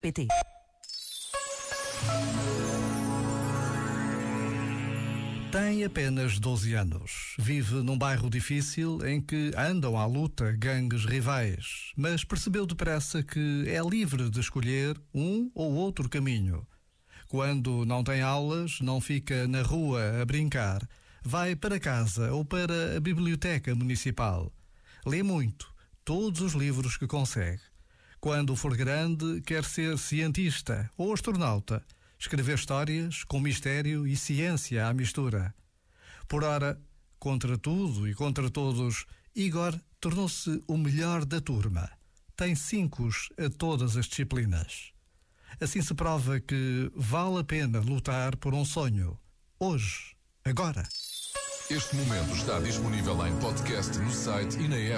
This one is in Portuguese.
PT. Tem apenas 12 anos. Vive num bairro difícil em que andam à luta gangues rivais, mas percebeu depressa que é livre de escolher um ou outro caminho. Quando não tem aulas, não fica na rua a brincar, vai para casa ou para a biblioteca municipal. Lê muito, todos os livros que consegue. Quando for grande, quer ser cientista ou astronauta escrever histórias com mistério e ciência à mistura. Por ora, contra tudo e contra todos, Igor tornou-se o melhor da turma. Tem cinco a todas as disciplinas. Assim se prova que vale a pena lutar por um sonho. Hoje, agora. Este momento está disponível em podcast no site e na app.